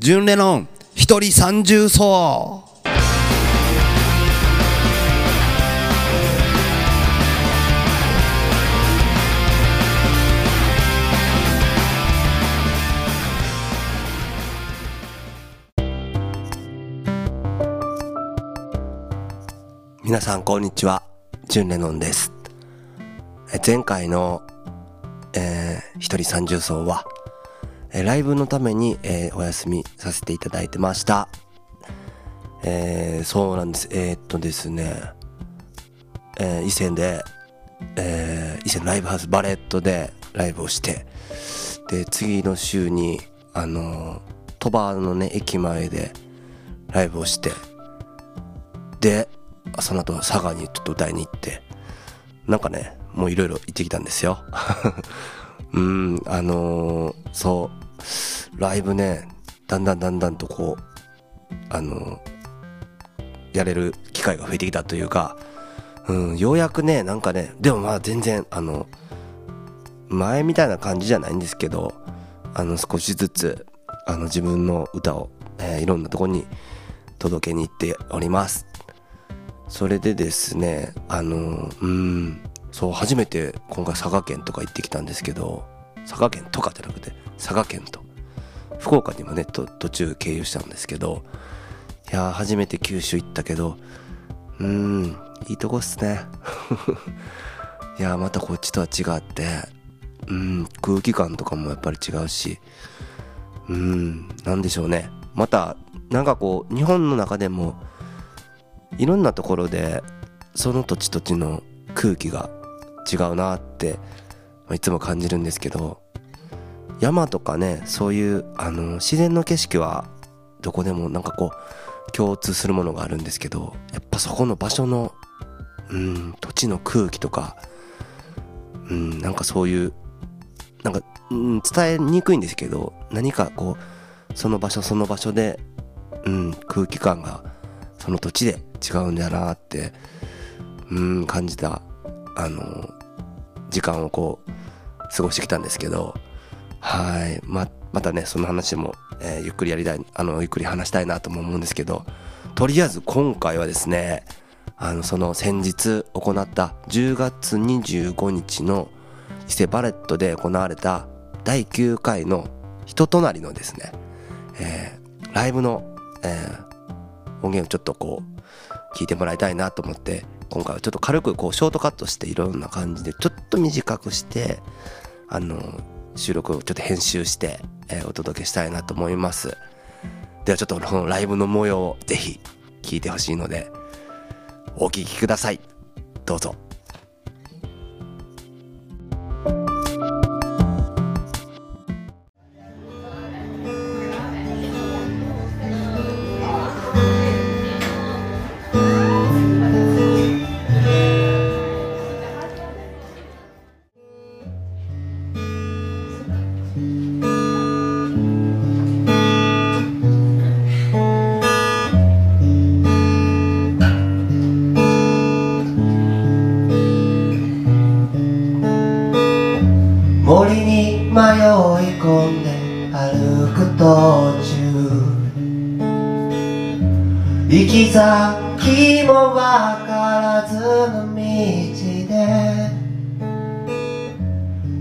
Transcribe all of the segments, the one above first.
純レノン一人三重奏皆さんこんにちは。純レノンです。え前回の、えー、一人三重奏はえライブのために、えーお休みさせていただいてました。えーそうなんです。えーっとですね、えー伊勢で、えー伊勢のライブハウスバレットでライブをして、で、次の週に、あの鳥羽のね、駅前でライブをして、で、その後佐賀にちょっと歌いに行って、なんかね、もういろいろ行ってきたんですよ。うん、あのーそう、ライブね、だんだんだんだんとこう、あのやれる機会が増えてきたというか、うん、ようやくね、なんかね、でもまあ全然、あの、前みたいな感じじゃないんですけど、あの、少しずつ、あの、自分の歌を、えーいろんなとこに届けに行っております。それでですね、あの、うん、そう、初めて今回佐賀県とか行ってきたんですけど、佐賀県とかじゃなくて、佐賀県と。福岡にもね、と途中経由したんですけど、いや、初めて九州行ったけど、うーん、いいとこっすね。いや、またこっちとは違って、うん、空気感とかもやっぱり違うし、うん、なんでしょうね。また、なんかこう、日本の中でも、いろんなところでその土地土地の空気が違うなっていつも感じるんですけど山とかねそういうあの自然の景色はどこでもなんかこう共通するものがあるんですけどやっぱそこの場所のうん土地の空気とかうんなんかそういうなんか、うん、伝えにくいんですけど何かこうその場所その場所で、うん、空気感がその土地で違うんだなって、うん、感じた、あの、時間をこう、過ごしてきたんですけど、はい。ま、またね、その話も、えーゆっくりやりたい、あの、ゆっくり話したいなとも思うんですけど、とりあえず今回はですね、あの、その先日行った10月25日の伊勢バレットで行われた第9回の人となりのですね、えーライブの、えー音源をちょっとこう聞いてもらいたいなと思って今回はちょっと軽くこうショートカットしていろんな感じでちょっと短くしてあの収録をちょっと編集して、えーお届けしたいなと思います。ではちょっとこのライブの模様をぜひ聞いてほしいのでお聴きください。どうぞ。い込んで歩く途中行き先もわからずの道で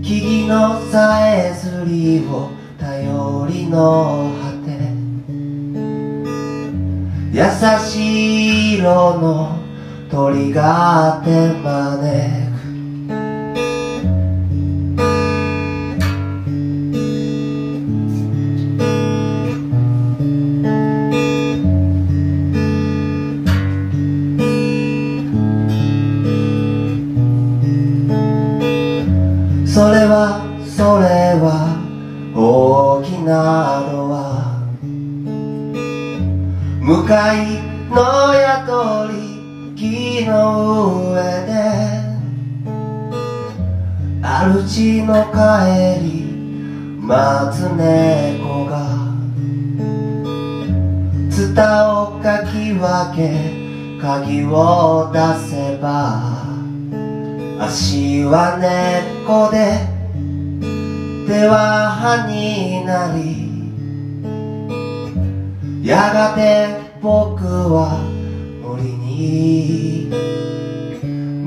木々のさえずりを頼りの果て。優しい色の鳥が手招くになりやがて僕は森に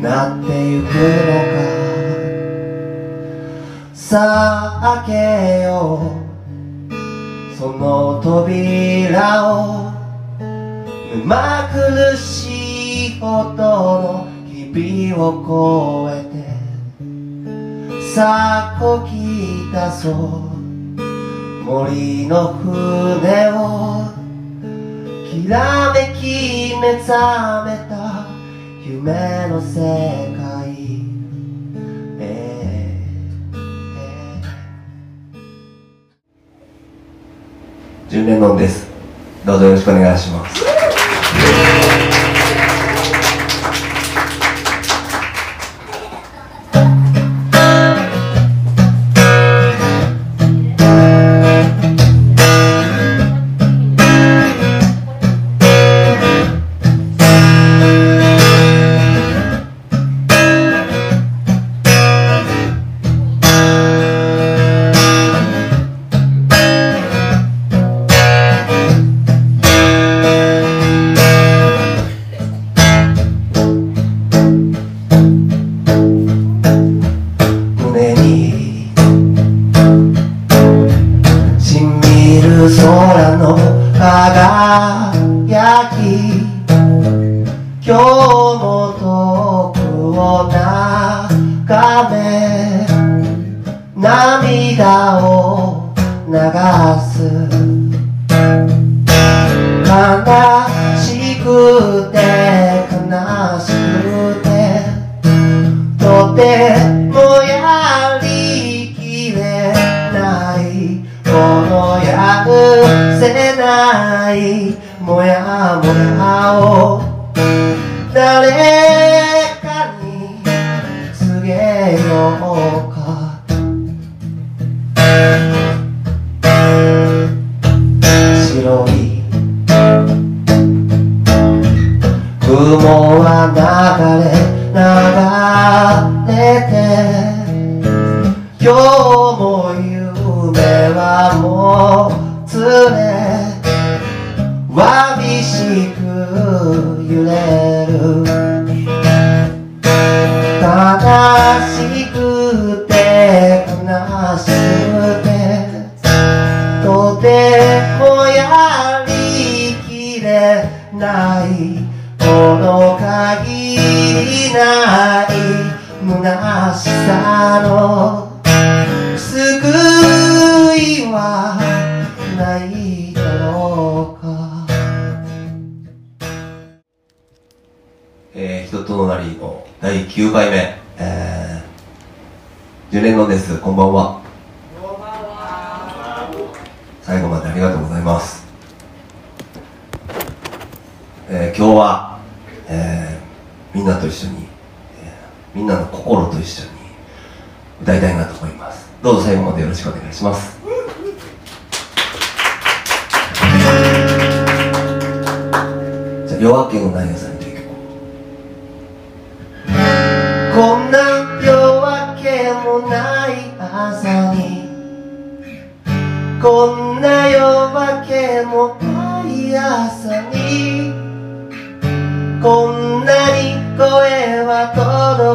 なってゆくのか。さあ開けよう。その扉を目苦しい音の日々を越えてさあこきたそう。森の船をきらめき目覚めた夢の世界、えー、え。純恋のんですどうぞよろしくお願いします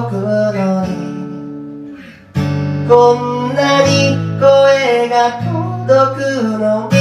のにこんなに声が届くの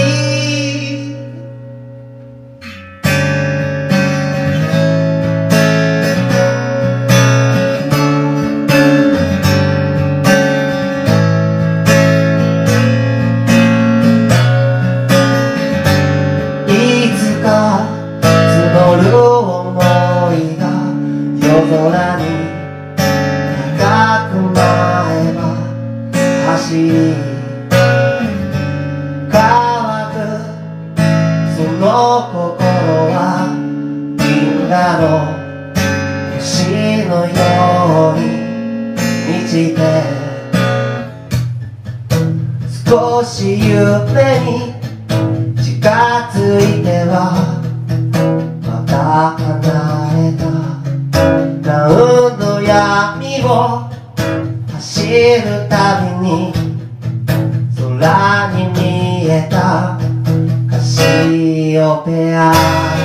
Opea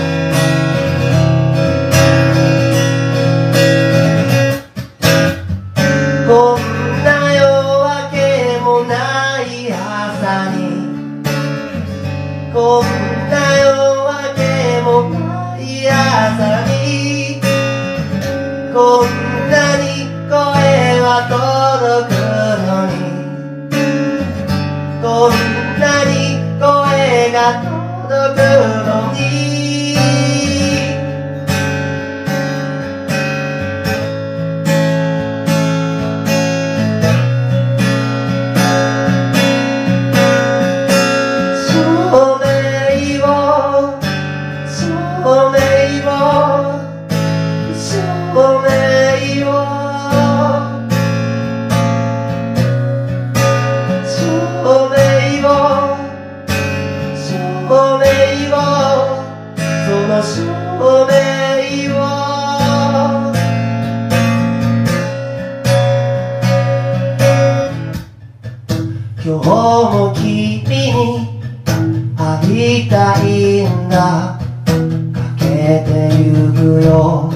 けてゆくよ。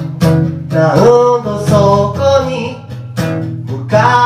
なおそこに向かう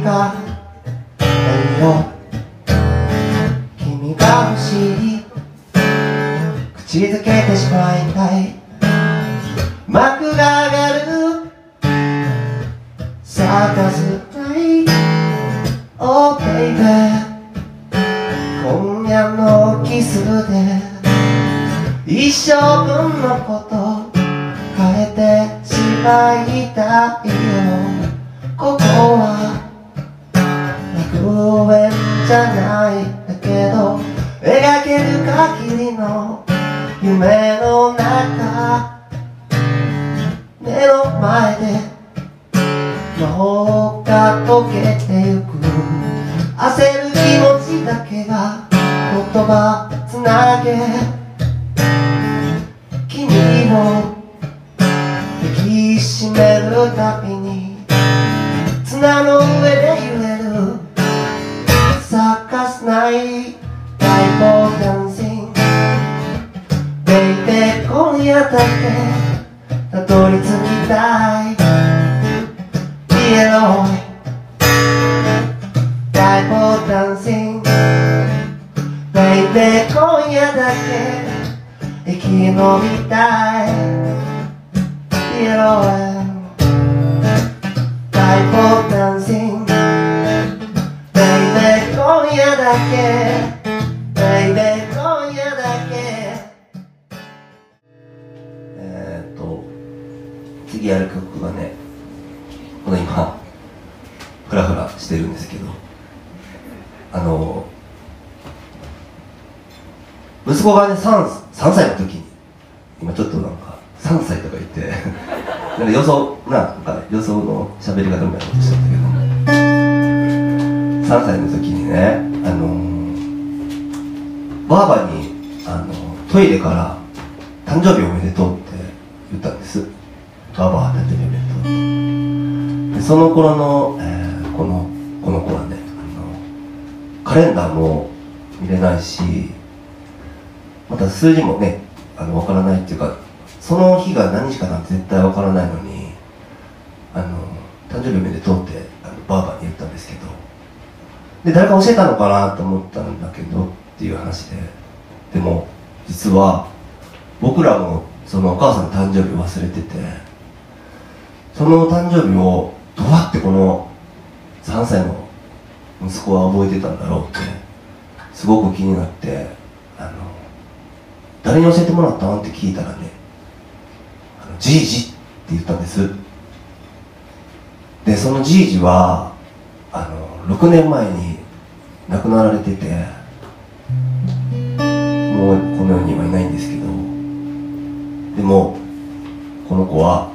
君が何を君が欲しい。口づけてしまいたい。子がね 3, 3歳の時に今ちょっとなんか3歳とか言って なんか予想なんか予想の喋り方みたいなことしちゃったけど。3歳の時にねあのばあばにあのトイレから「誕生日おめでとう」って言ったんです。ばあば誕生日おめでとうって。でその頃の、えーこのこの子はねあのカレンダーも見れないし数字もねあの分からないっていうかその日が何日かなんて絶対分からないのにあの誕生日おめでとうってあのばあばに言ったんですけどで誰か教えたのかなと思ったんだけどっていう話ででも実は僕らもそのお母さんの誕生日忘れててその誕生日をどうやってこの3歳の息子は覚えてたんだろうってすごく気になってあの誰に教えてもらったん？って聞いたらねじいじって言ったんです。でそのじいじはあの6年前に亡くなられててもうこの世にはいないんですけどでもこの子は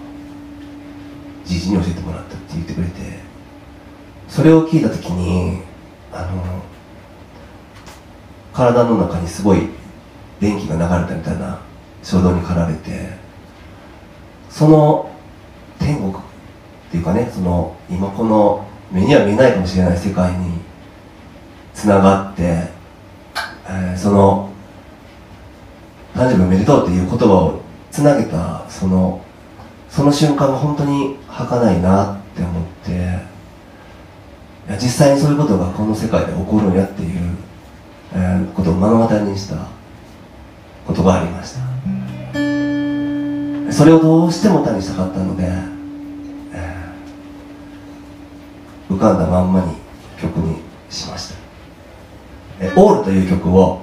じいじに教えてもらったって言ってくれてそれを聞いた時にあの体の中にすごい電気が流れたみたいな衝動に駆られてその天国っていうかねその今この目には見えないかもしれない世界につながって、えーその誕生日おめでとうっていう言葉をつなげたそのその瞬間が本当に儚いなって思っていや実際にそういうことがこの世界で起こるんやっていう、えーことを目の当たりにしたことがありました。それをどうしても歌にしたかったので、えー浮かんだまんまに曲にしました「えオール」という曲を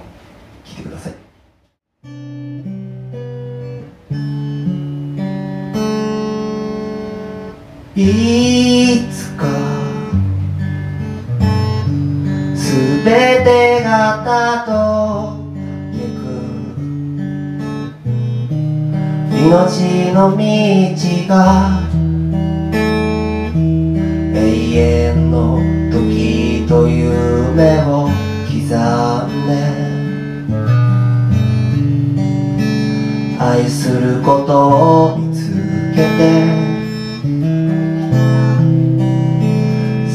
の道が永遠の時と夢を刻んで愛することを見つけて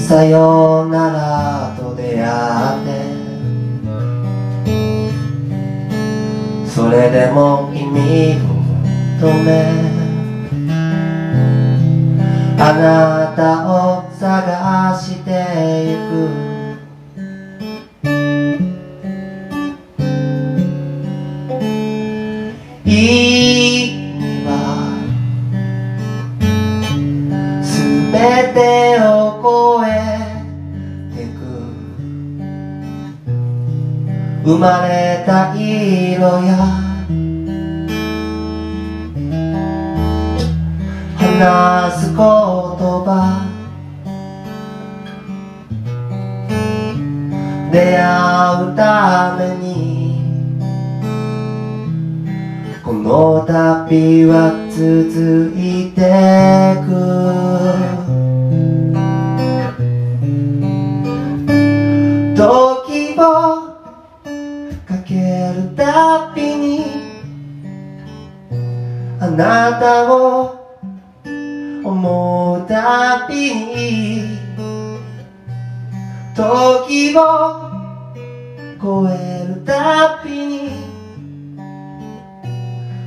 さようならと出会ってそれでも君を求めあなたを探してゆく。意味はすべてを超えてく。生まれた色や話す言葉。出会うために。この旅は続いてく。時をかけるたびにあなたを思うたびに時を超えるたびに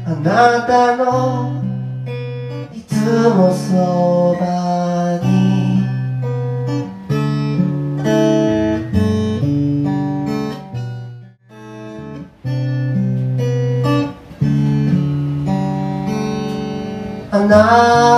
あなたのいつもそばにあなた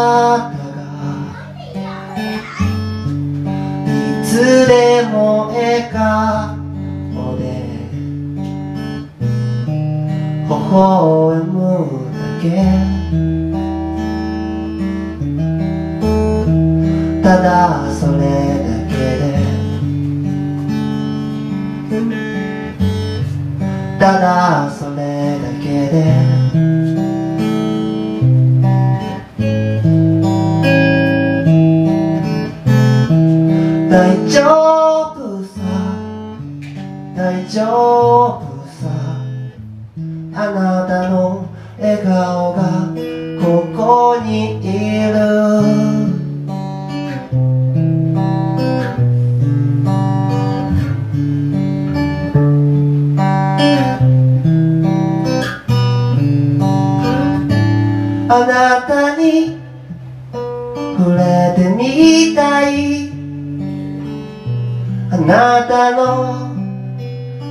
あなたの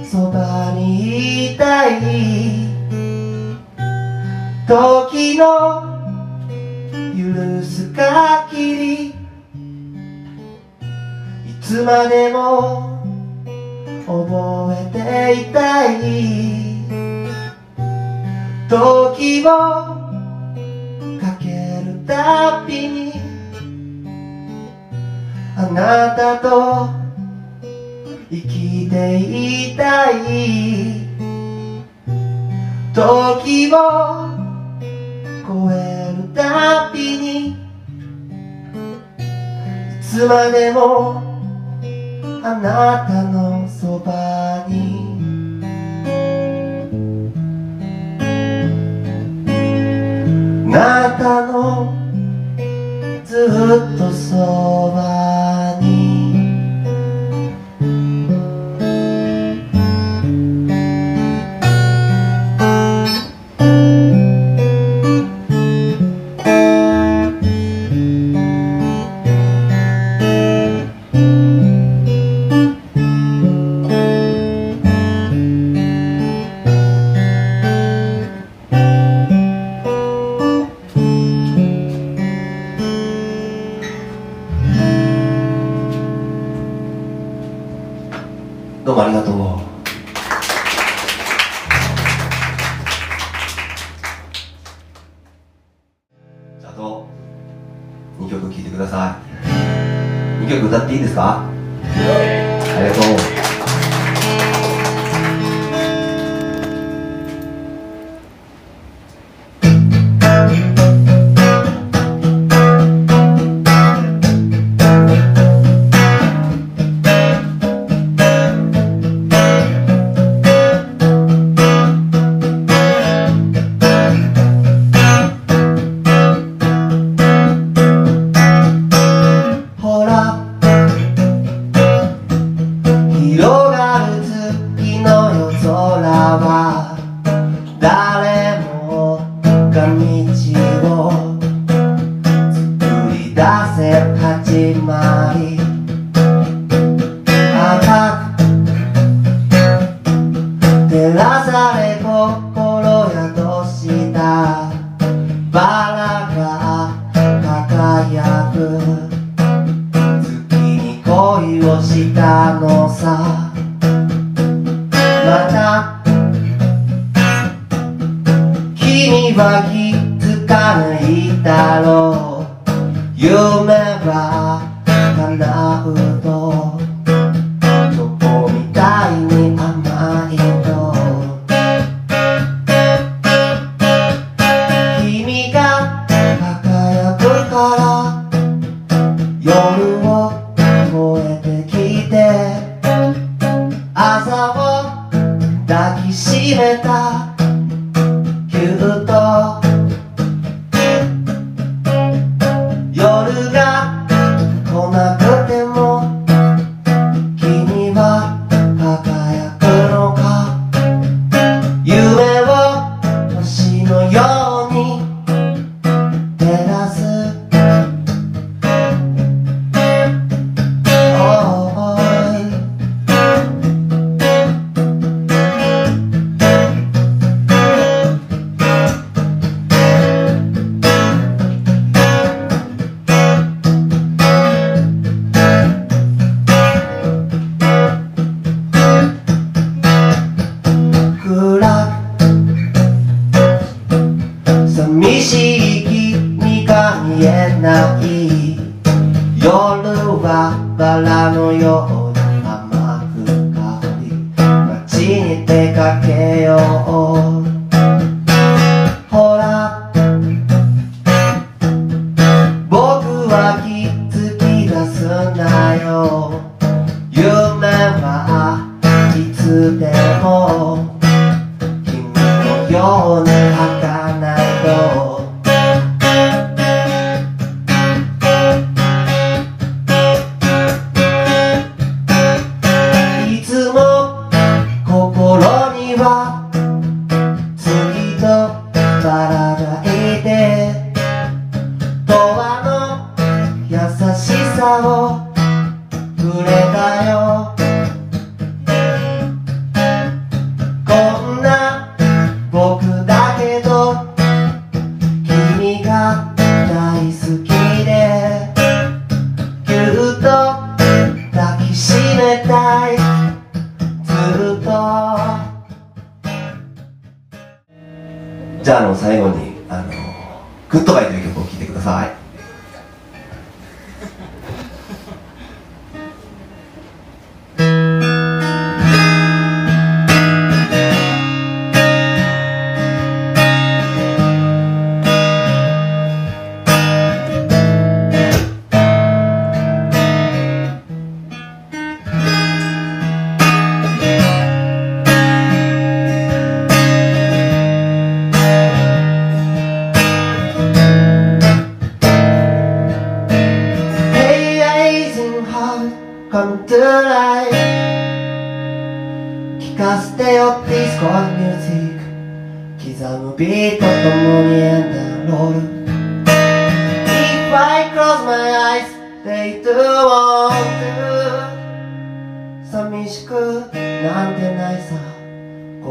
そばにいたい時の許す限りいつまでも覚えていたい時をかけるたびにあなたと生きていたい時を超えるたびにいつまでもあなたのそばに。あなたのずっとそばに。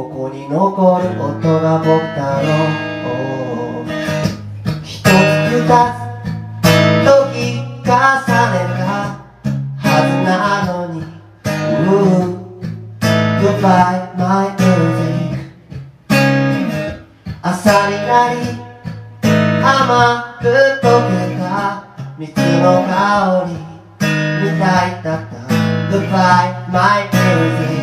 ここに残る音が僕だろう一つ二つ時重ねたはずなのに Goodbye my music 朝になり甘く溶けた蜜の香りみたいだった Goodbye my music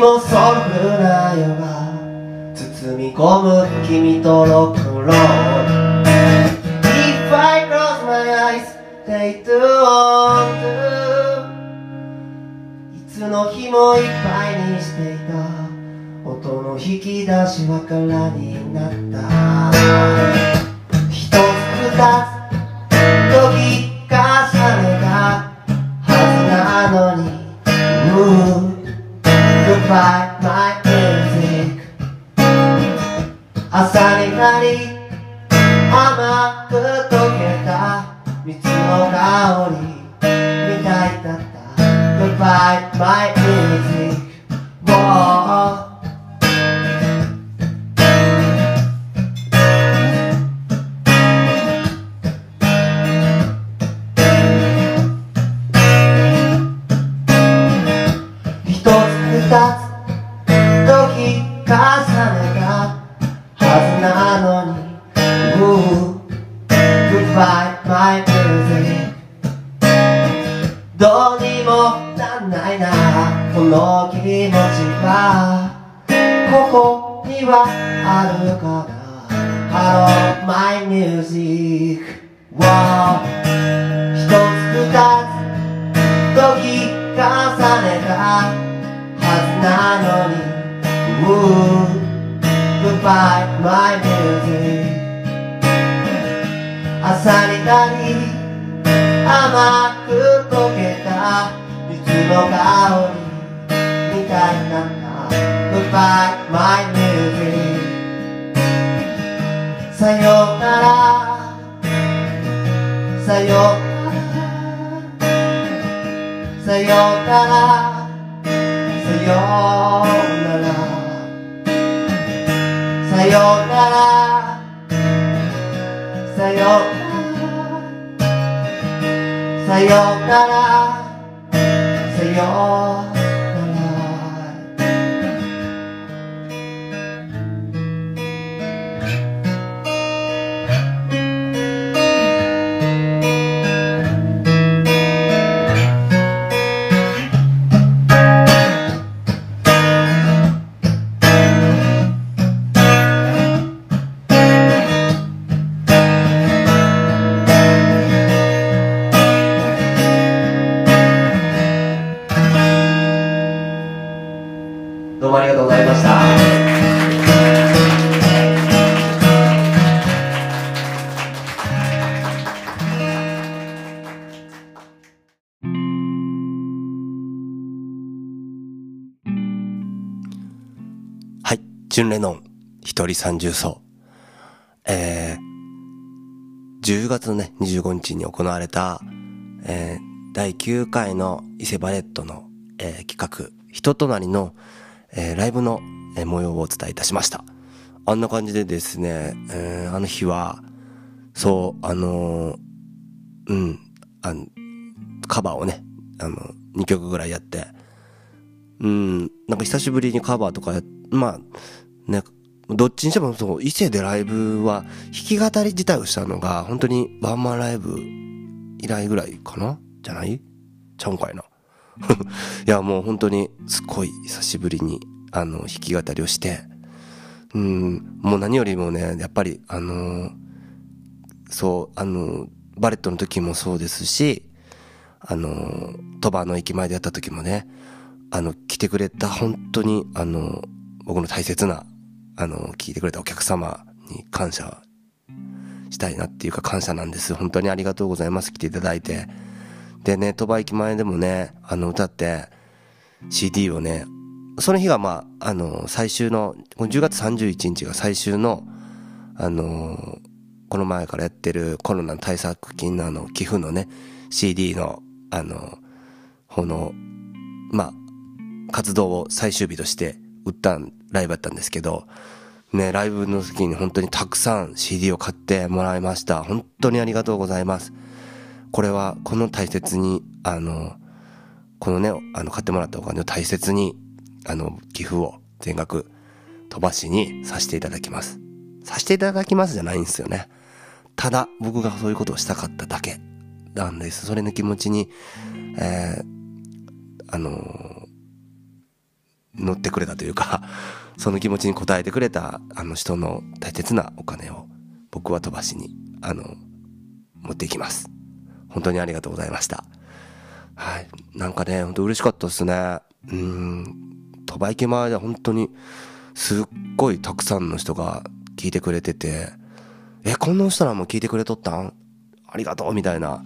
もソウルフルな夜が包み込む君とロックンロール If I close my eyes they do want to いつの日もいっぱいにしていた。音の引き出しは空になった。一つ二つ Goodbye my music 朝になり甘く溶けた蜜の香りみたいだった Goodbye my りみたいなった Goodbye my music さよならさよならはい。ジュンレノン、一人三重奏。えー、10月のね、25日に行われた、えー、第9回の伊勢バレットの、えー企画、人となりの、えーライブの、えー模様をお伝えいたしました。あんな感じでですね、えーあの日は、そう、あのーうん、あの、カバーをね、あの、2曲ぐらいやって、うん、なんか久しぶりにカバーとかやって、まあ、ね、どっちにしてもそう、伊勢でライブは、弾き語り自体をしたのが、本当にワンマンライブ以来ぐらいかな？じゃない？ちゃうんかいな。いや、もう本当に、すっごい久しぶりに、あの、弾き語りをして、うん、もう何よりもね、やっぱり、あのーそう、あのーバレットの時もそうですし、あのー鳥羽の駅前でやった時もね、あの、来てくれた本当に、あの、僕の大切な、あの、聞いてくれたお客様に感謝したいなっていうか感謝なんです。本当にありがとうございます。来ていただいて。でね、鳥羽駅前でもね、あの、歌って、CD をね、その日がまあ、あの、最終の、この10月31日が最終の、あの、この前からやってるコロナ対策金のあの、寄付のね、CD の、あの、方の、まあ、活動を最終日として売ったライブだったんですけど、ね、ライブの時に本当にたくさん CD を買ってもらいました。本当にありがとうございます。これは、この大切に、あの、このね、あの、買ってもらったお金を大切に、あの、寄付を全額飛ばしにさせていただきます。させていただきますじゃないんですよね。ただ、僕がそういうことをしたかっただけなんです。それの気持ちに、えー、あの乗ってくれたというか、その気持ちに応えてくれた、あの人の大切なお金を僕は飛ばしに、あの、持っていきます。本当にありがとうございました。はい。なんかね、本当嬉しかったですね。うん。鳥羽駅前で本当に、すっごいたくさんの人が聞いてくれてて、え、こんな人らも聞いてくれとったん？ありがとうみたいな。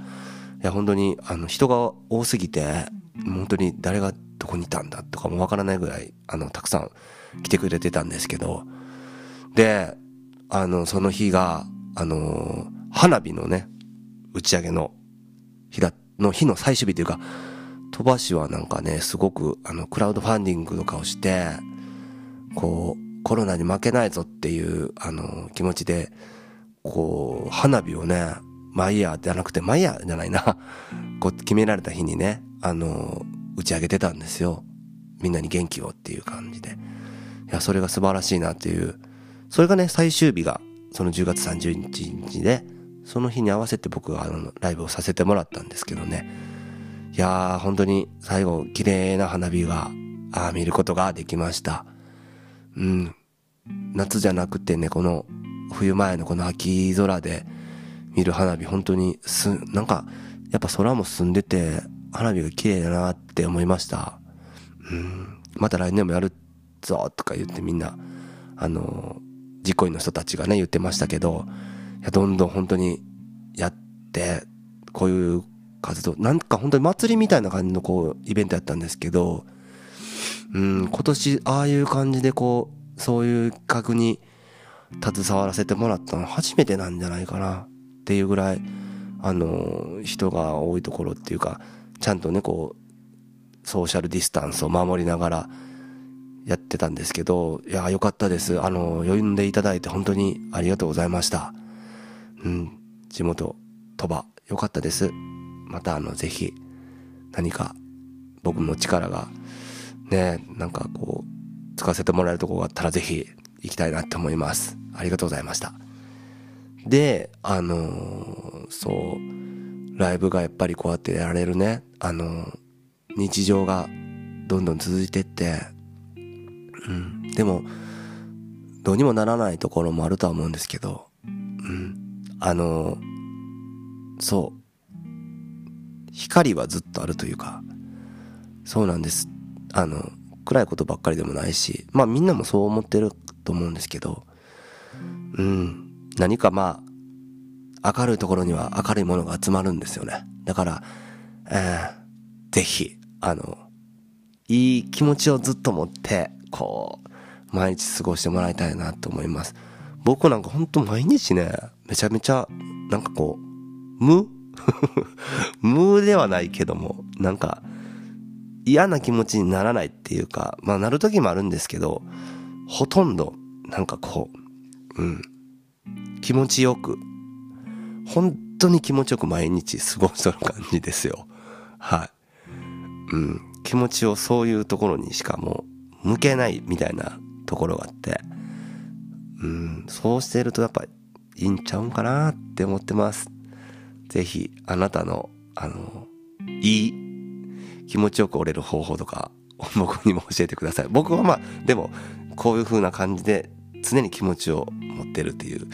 いや、本当に、あの、人が多すぎて、本当に誰がどこにいたんだとかもわからないぐらい、あの、たくさん来てくれてたんですけど、で、あの、その日が、あの、花火のね、打ち上げの日だ、の日の最終日というか、鳥羽市はなんかね、すごく、あの、クラウドファンディングとかをして、こう、コロナに負けないぞっていう、あの、気持ちで、こう、花火をね、毎夜じゃなくて、毎夜じゃないな。こう、決められた日にね、あの、打ち上げてたんですよ。みんなに元気をっていう感じで。いや、それが素晴らしいなっていう。それがね、最終日が、その10月30日で、その日に合わせて僕があの、ライブをさせてもらったんですけどね。いやー、本当に最後、綺麗な花火が、あ見ることができました。うん。夏じゃなくてね、この、冬前のこの秋空で見る花火、本当にす、なんか、やっぱ空も澄んでて、花火が綺麗だなって思いました。うん。また来年もやるぞとか言ってみんな、あの、実行委員の人たちがね、言ってましたけど、いや、どんどん本当にやって、こういう活動、なんか本当に祭りみたいな感じのこう、イベントやったんですけど、うん、今年、ああいう感じでこう、そういう企画に携わらせてもらったの初めてなんじゃないかなっていうぐらい、あの、人が多いところっていうか、ちゃんとね、こう、ソーシャルディスタンスを守りながらやってたんですけど、いや、よかったです。あの、呼んでいただいて本当にありがとうございました。うん、地元、鳥羽、よかったです。またあの、ぜひ、何か、僕の力が、ね、なんかこう、使わせてもらえるとこがあったらぜひ行きたいなって思います。ありがとうございました。で、あのー、そう、ライブがやっぱりこうやってやられるね、あのー、日常がどんどん続いてって、うん、でも、どうにもならないところもあるとは思うんですけど、うん、あのー、そう、光はずっとあるというか、そうなんです。あの、暗いことばっかりでもないし、まあみんなもそう思ってると思うんですけど、うん、何かまあ、明るいところには明るいものが集まるんですよね。だから、えー、ぜひ、あの、いい気持ちをずっと持って、こう、毎日過ごしてもらいたいなと思います。僕なんかほんと毎日ね、めちゃめちゃ、なんかこう、無？無ではないけども、なんか、嫌な気持ちにならないっていうか、まあなる時もあるんですけど、ほとんど、なんかこう、うん、気持ちよく、本当に気持ちよく毎日過ごしてる感じですよ。はい。うん、気持ちをそういうところにしかもう向けないみたいなところがあって、うん、そうしてるとやっぱいいんちゃうんかなって思ってます。ぜひ、あなたの、あの、いい気持ちよく折れる方法とか、僕にも教えてください。僕はまあ、でも、こういう風な感じで、常に気持ちを持ってるっていう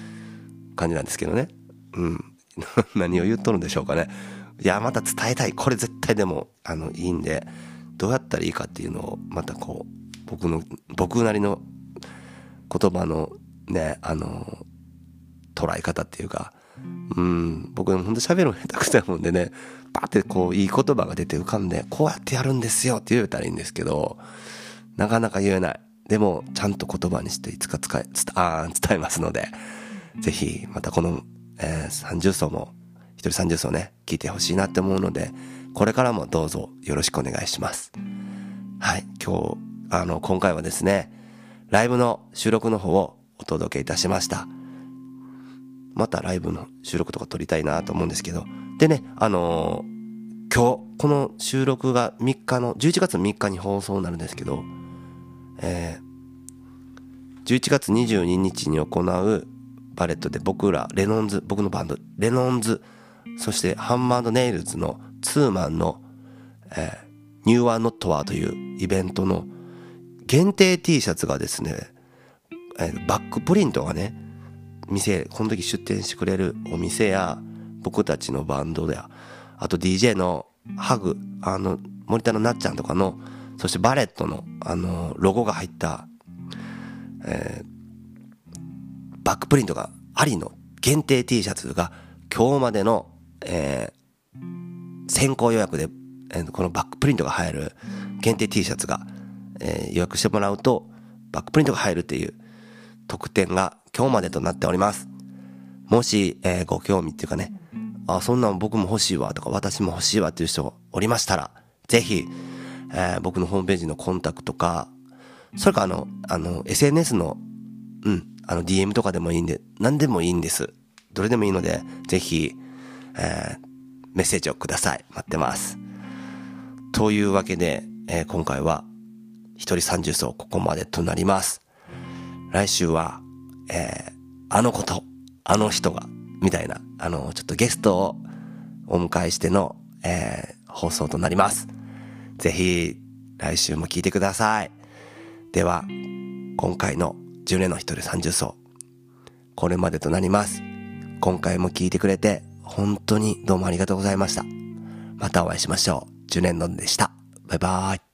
感じなんですけどね。うん。何を言っとるんでしょうかね。いや、また伝えたい。これ絶対でも、あの、いいんで、どうやったらいいかっていうのを、またこう、僕の、僕なりの言葉のね、あの、捉え方っていうか、うん、僕ほんと喋るの下手くそやもんでね、パってこういい言葉が出て浮かんで、こうやってやるんですよって言えたらいいんですけど、なかなか言えない。でも、ちゃんと言葉にしていつか使え、伝えますので、ぜひ、またこの、えー、30層も、一人30層ね、聞いてほしいなって思うので、これからもどうぞよろしくお願いします。はい、今日、あの、今回はですね、ライブの収録の方をお届けいたしました。またライブの収録とか撮りたいなと思うんですけど、でね、あのー、今日、この収録が3日の、11月3日に放送になるんですけど、えー、11月22日に行うバレットで僕ら、レノンズ、僕のバンド、レノンズ、そしてハンマーネイルズのツーマンの、えー、ニューワーノットワーというイベントの限定 T シャツがですね、えー、バックプリントがね、店、この時出店してくれるお店や、僕たちのバンドや、あと DJ のハグ、あの、森田のなっちゃんとかの、そしてバレットの、あの、ロゴが入った、えー、バックプリントがありの限定 T シャツが今日までの、えー、先行予約で、えー、このバックプリントが入る限定 T シャツが、えー、予約してもらうとバックプリントが入るっていう特典が今日までとなっております。もし、えー、ご興味っていうかね、あ、そんなん僕も欲しいわとか、私も欲しいわっていう人がおりましたら、ぜひ、えー、僕のホームページのコンタクトか、それかあの、あの、SNS の、うん、あの、DM とかでもいいんで、何でもいいんです。どれでもいいので、ぜひ、えー、メッセージをください。待ってます。というわけで、えー、今回は、一人30層ここまでとなります。来週は、えー、あのこと、あの人が、みたいな、あの、ちょっとゲストをお迎えしての、えー、放送となります。ぜひ、来週も聞いてください。では、今回の10年の一人30層、これまでとなります。今回も聞いてくれて、本当にどうもありがとうございました。またお会いしましょう。10年のんでした。バイバーイ。